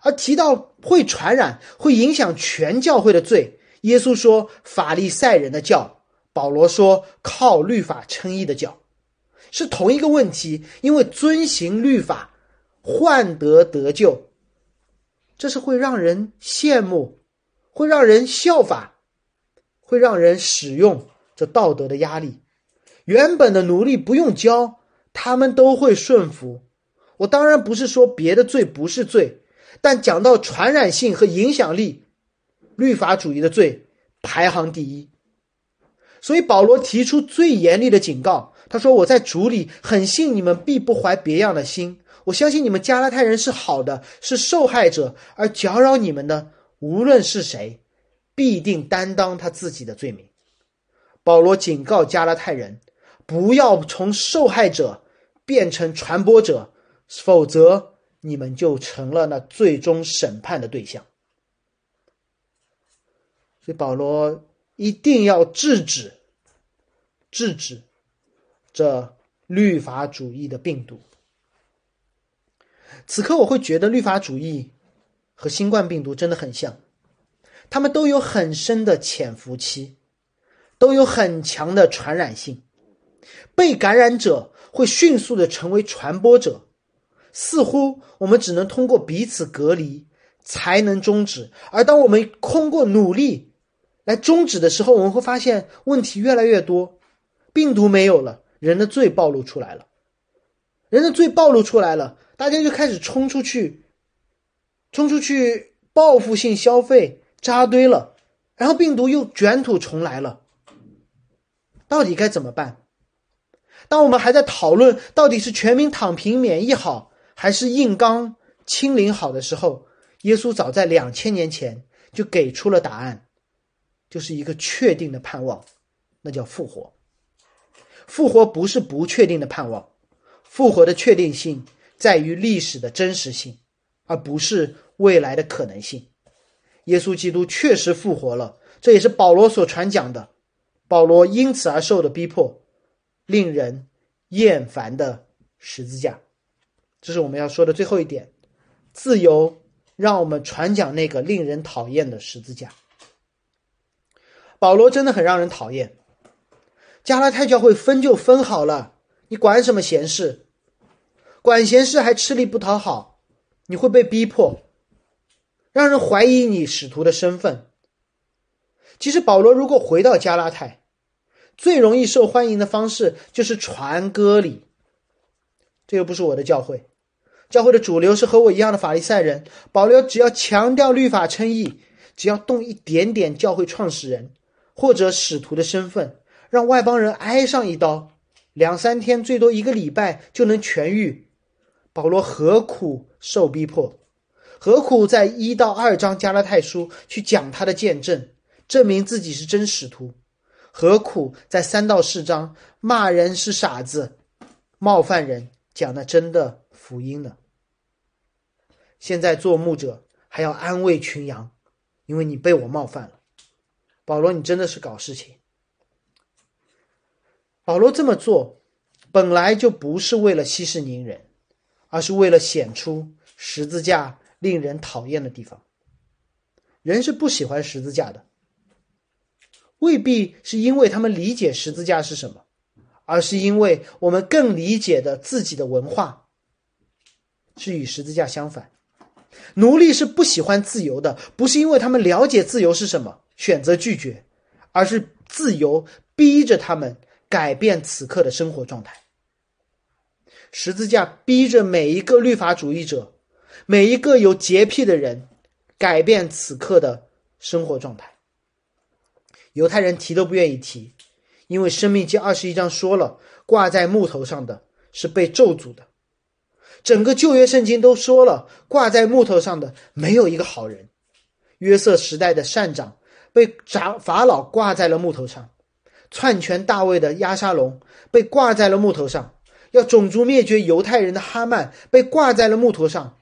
而提到会传染、会影响全教会的罪，耶稣说法利赛人的教，保罗说靠律法称义的教，是同一个问题，因为遵行律法换得得救。这是会让人羡慕，会让人效法，会让人使用这道德的压力。原本的奴隶不用教，他们都会顺服。我当然不是说别的罪不是罪，但讲到传染性和影响力，律法主义的罪排行第一。所以保罗提出最严厉的警告，他说：“我在主里很信你们，必不怀别样的心。”我相信你们加拉太人是好的，是受害者，而搅扰你们的无论是谁，必定担当他自己的罪名。保罗警告加拉太人，不要从受害者变成传播者，否则你们就成了那最终审判的对象。所以保罗一定要制止、制止这律法主义的病毒。此刻我会觉得律法主义和新冠病毒真的很像，他们都有很深的潜伏期，都有很强的传染性，被感染者会迅速的成为传播者。似乎我们只能通过彼此隔离，才能终止。而当我们通过努力来终止的时候，我们会发现问题越来越多，病毒没有了，人的罪暴露出来了，人的罪暴露出来了，大家就开始冲出去，冲出去报复性消费，扎堆了，然后病毒又卷土重来了。到底该怎么办？当我们还在讨论到底是全民躺平免疫好，还是硬刚清零好的时候，耶稣早在两千年前就给出了答案，就是一个确定的盼望，那叫复活。复活不是不确定的盼望，复活的确定性在于历史的真实性，而不是未来的可能性。耶稣基督确实复活了，这也是保罗所传讲的。保罗因此而受的逼迫，令人厌烦的十字架，这是我们要说的最后一点。自由让我们传讲那个令人讨厌的十字架。保罗真的很让人讨厌。加拉太教会分就分好了，你管什么闲事？管闲事还吃力不讨好，你会被逼迫，让人怀疑你使徒的身份。其实保罗如果回到加拉太，最容易受欢迎的方式就是传歌礼。这又不是我的教会，教会的主流是和我一样的法利赛人。保罗只要强调律法称义，只要动一点点教会创始人或者使徒的身份，让外邦人挨上一刀，两三天最多一个礼拜就能痊愈。保罗何苦受逼迫？何苦在一到二章加拉太书去讲他的见证？证明自己是真使徒，何苦在三到四章骂人是傻子，冒犯人，讲的真的福音呢？现在做牧者还要安慰群羊，因为你被我冒犯了。保罗，你真的是搞事情。保罗这么做本来就不是为了息事宁人，而是为了显出十字架令人讨厌的地方。人是不喜欢十字架的。未必是因为他们理解十字架是什么，而是因为我们更理解的自己的文化是与十字架相反。奴隶是不喜欢自由的，不是因为他们了解自由是什么，选择拒绝，而是自由逼着他们改变此刻的生活状态。十字架逼着每一个律法主义者，每一个有洁癖的人改变此刻的生活状态。犹太人提都不愿意提，因为《生命记》二十一章说了，挂在木头上的是被咒诅的。整个旧约圣经都说了，挂在木头上的没有一个好人。约瑟时代的善长被法法老挂在了木头上，篡权大卫的押沙龙被挂在了木头上，要种族灭绝犹太人的哈曼被挂在了木头上。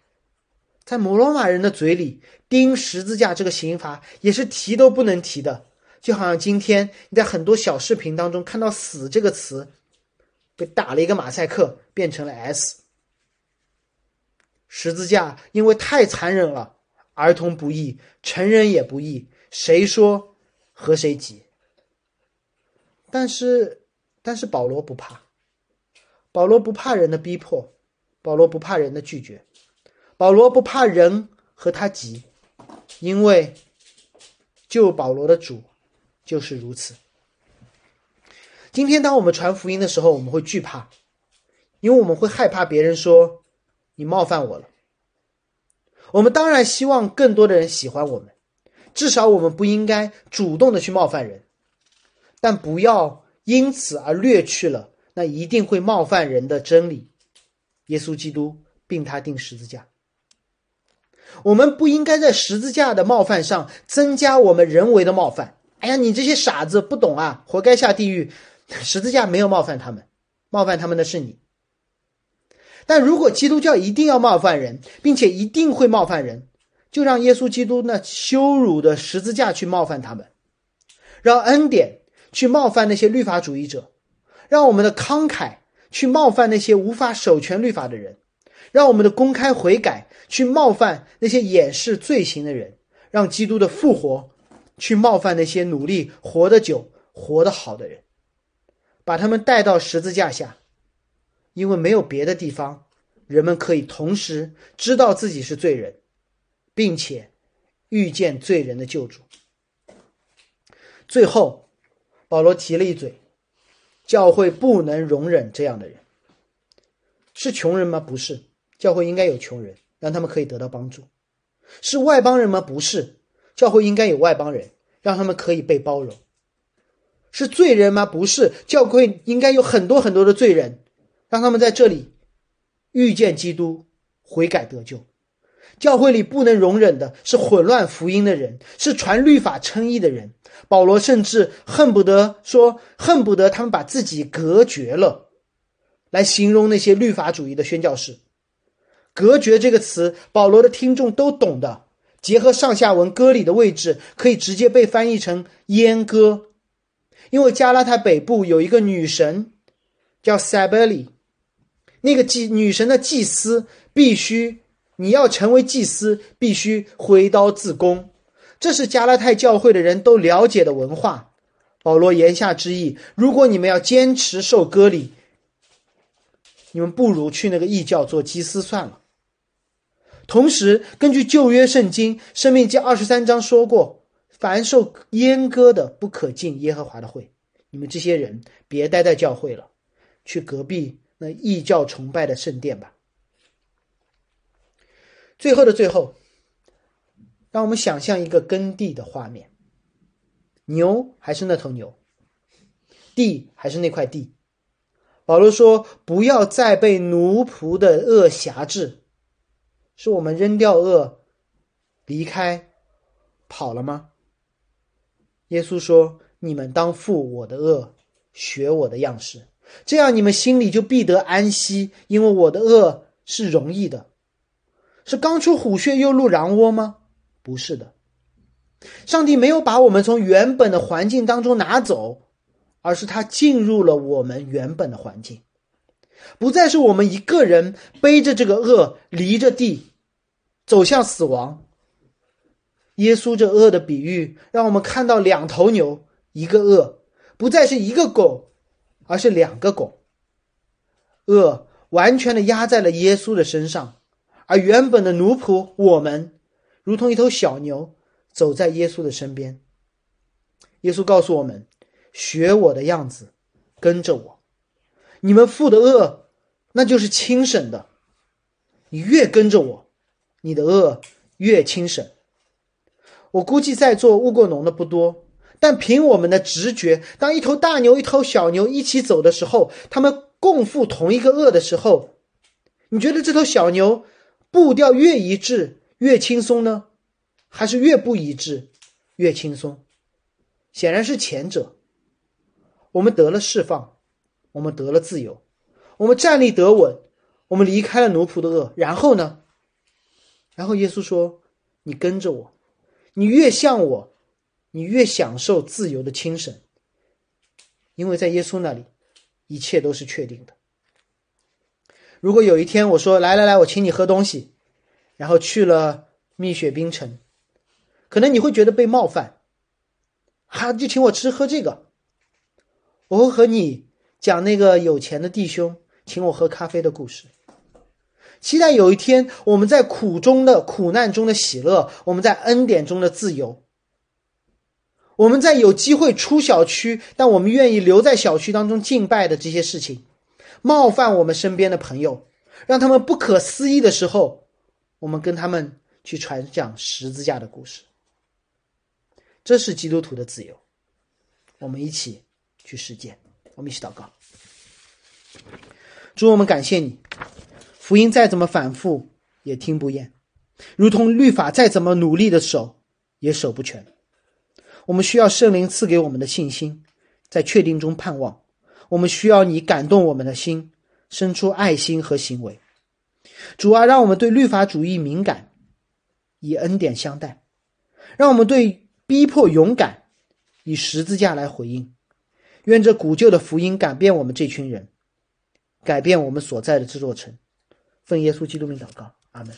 在摩罗马人的嘴里，钉十字架这个刑罚也是提都不能提的。就好像今天你在很多小视频当中看到“死”这个词，被打了一个马赛克，变成了 S。十字架因为太残忍了，儿童不易，成人也不易，谁说和谁急？但是，但是保罗不怕，保罗不怕人的逼迫，保罗不怕人的拒绝，保罗不怕人和他急，因为救保罗的主。就是如此。今天，当我们传福音的时候，我们会惧怕，因为我们会害怕别人说你冒犯我了。我们当然希望更多的人喜欢我们，至少我们不应该主动的去冒犯人，但不要因此而略去了那一定会冒犯人的真理——耶稣基督，并他定十字架。我们不应该在十字架的冒犯上增加我们人为的冒犯。哎呀，你这些傻子不懂啊，活该下地狱！十字架没有冒犯他们，冒犯他们的是你。但如果基督教一定要冒犯人，并且一定会冒犯人，就让耶稣基督那羞辱的十字架去冒犯他们，让恩典去冒犯那些律法主义者，让我们的慷慨去冒犯那些无法守全律法的人，让我们的公开悔改去冒犯那些掩饰罪行的人，让基督的复活。去冒犯那些努力活得久、活得好的人，把他们带到十字架下，因为没有别的地方，人们可以同时知道自己是罪人，并且遇见罪人的救主。最后，保罗提了一嘴，教会不能容忍这样的人。是穷人吗？不是，教会应该有穷人，让他们可以得到帮助。是外邦人吗？不是，教会应该有外邦人，让他们可以被包容。是罪人吗？不是，教会应该有很多很多的罪人，让他们在这里遇见基督，悔改得救。教会里不能容忍的是混乱福音的人，是传律法称义的人。保罗甚至恨不得说，恨不得他们把自己隔绝了，来形容那些律法主义的宣教士。隔绝这个词，保罗的听众都懂的。结合上下文歌里的位置，可以直接被翻译成阉割。因为加拉太北部有一个女神叫塞贝里，那个祭女神的祭司必须。你要成为祭司，必须挥刀自宫，这是加拉太教会的人都了解的文化。保罗言下之意，如果你们要坚持受割礼，你们不如去那个异教做祭司算了。同时，根据旧约圣经《生命记》二十三章说过，凡受阉割的不可进耶和华的会。你们这些人别待在教会了，去隔壁那异教崇拜的圣殿吧。最后的最后，让我们想象一个耕地的画面：牛还是那头牛，地还是那块地。保罗说：“不要再被奴仆的恶辖制。”是我们扔掉恶，离开，跑了吗？耶稣说：“你们当负我的恶，学我的样式，这样你们心里就必得安息，因为我的恶是容易的。”是刚出虎穴又入狼窝吗？不是的，上帝没有把我们从原本的环境当中拿走，而是他进入了我们原本的环境，不再是我们一个人背着这个恶，离着地，走向死亡。耶稣这恶的比喻，让我们看到两头牛，一个恶，不再是一个狗，而是两个狗，恶完全的压在了耶稣的身上。而原本的奴仆，我们如同一头小牛，走在耶稣的身边。耶稣告诉我们：“学我的样子，跟着我。你们负的恶，那就是轻省的。你越跟着我，你的恶越轻省。我估计在座务过农的不多，但凭我们的直觉，当一头大牛、一头小牛一起走的时候，他们共负同一个恶的时候，你觉得这头小牛？”步调越一致越轻松呢，还是越不一致越轻松？显然是前者。我们得了释放，我们得了自由，我们站立得稳，我们离开了奴仆的恶。然后呢？然后耶稣说：“你跟着我，你越像我，你越享受自由的轻省，因为在耶稣那里，一切都是确定的。”如果有一天我说来来来，我请你喝东西，然后去了蜜雪冰城，可能你会觉得被冒犯，哈，就请我吃喝这个。我会和你讲那个有钱的弟兄请我喝咖啡的故事，期待有一天我们在苦中的苦难中的喜乐，我们在恩典中的自由，我们在有机会出小区，但我们愿意留在小区当中敬拜的这些事情。冒犯我们身边的朋友，让他们不可思议的时候，我们跟他们去传讲十字架的故事。这是基督徒的自由。我们一起去实践，我们一起祷告。主，我们感谢你，福音再怎么反复也听不厌，如同律法再怎么努力的守也守不全。我们需要圣灵赐给我们的信心，在确定中盼望。我们需要你感动我们的心，生出爱心和行为。主啊，让我们对律法主义敏感，以恩典相待；让我们对逼迫勇敢，以十字架来回应。愿这古旧的福音改变我们这群人，改变我们所在的这座城。奉耶稣基督名祷告，阿门。